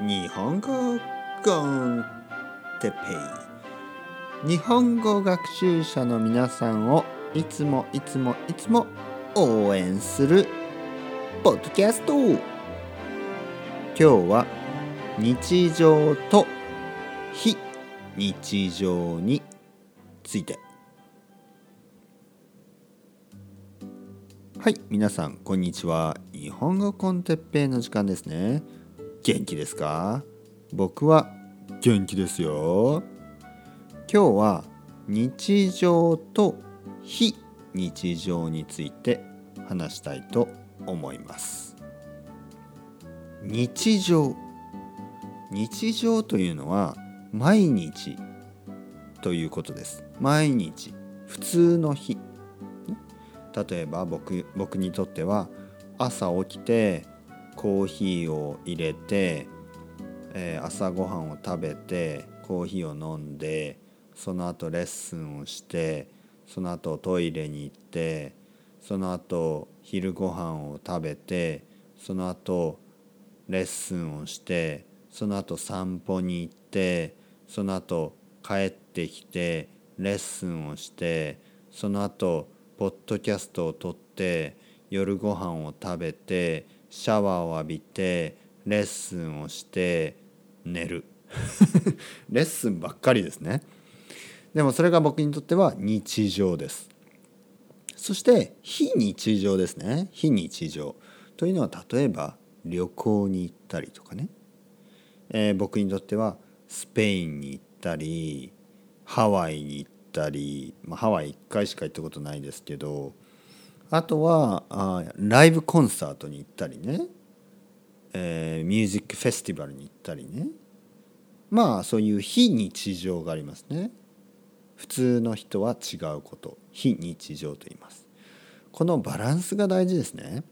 日本語コンテペイ日本語学習者の皆さんをいつもいつもいつも応援するポッドキャスト。今日は日常と非日常について。はい皆さんこんにちは。日本語コンテッペイの時間ですね。元気ですか？僕は元気ですよ。今日は日常と非日常について話したいと思います。日常。日常というのは毎日ということです。毎日。普通の日。例えば僕僕にとっては朝起きてコーヒーを入れて、えー、朝ごはんを食べてコーヒーを飲んでその後レッスンをしてその後トイレに行ってその後昼ごはんを食べてその後レッスンをしてその後散歩に行ってその後帰ってきてレッスンをしてその後ポッドキャストを撮って夜ご飯を食べてシャワーを浴びてレッスンをして寝る。レッスンばっかりですね。でもそれが僕にとっては日常です。そして非日常ですね。非日常。というのは例えば旅行に行ったりとかね、えー、僕にとってはスペインに行ったりハワイに行ったり、まあ、ハワイ1回しか行ったことないですけど。あとはあライブコンサートに行ったりね、えー、ミュージックフェスティバルに行ったりね。まあそういう非日常がありますね。普通の人は違うこと。非日常と言います。このバランスが大事ですね、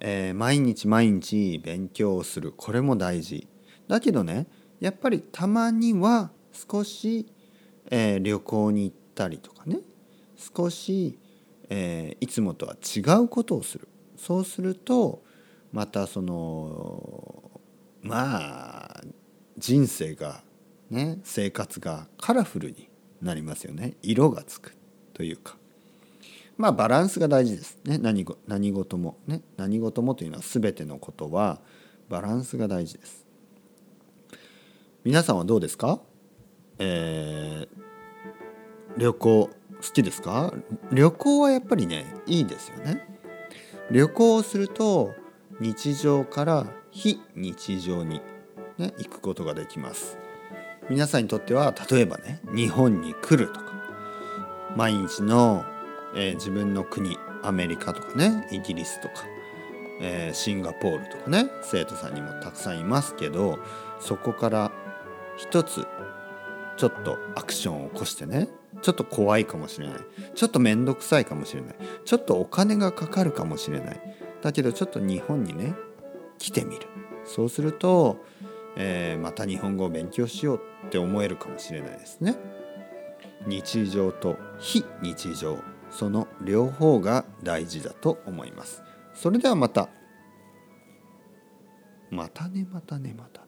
えー、毎日毎日勉強をする。これも大事。だけどねやっぱりたまには少し、えー、旅行に行ったりとかね。少しえー、いつもとは違うことをする。そうするとまたそのまあ人生がね生活がカラフルになりますよね。色がつくというか。まあバランスが大事ですね。何何事もね。何事もというのは全てのことはバランスが大事です。皆さんはどうですか？えー、旅行好きですか？旅行はやっぱりねいいですよね。旅行をすると日常から非日常に、ね、行くことができます。皆さんにとっては例えばね日本に来るとか毎日の、えー、自分の国アメリカとかねイギリスとか、えー、シンガポールとかね生徒さんにもたくさんいますけどそこから一つちょっとアクションを起こしてねちょっと怖いかもしれない。ちょっと面倒くさいかもしれない。ちょっとお金がかかるかもしれない。だけどちょっと日本にね来てみる。そうすると、えー、また日本語を勉強しようって思えるかもしれないですね。日常と非日常。その両方が大事だと思います。それではまた。またねまたねまた。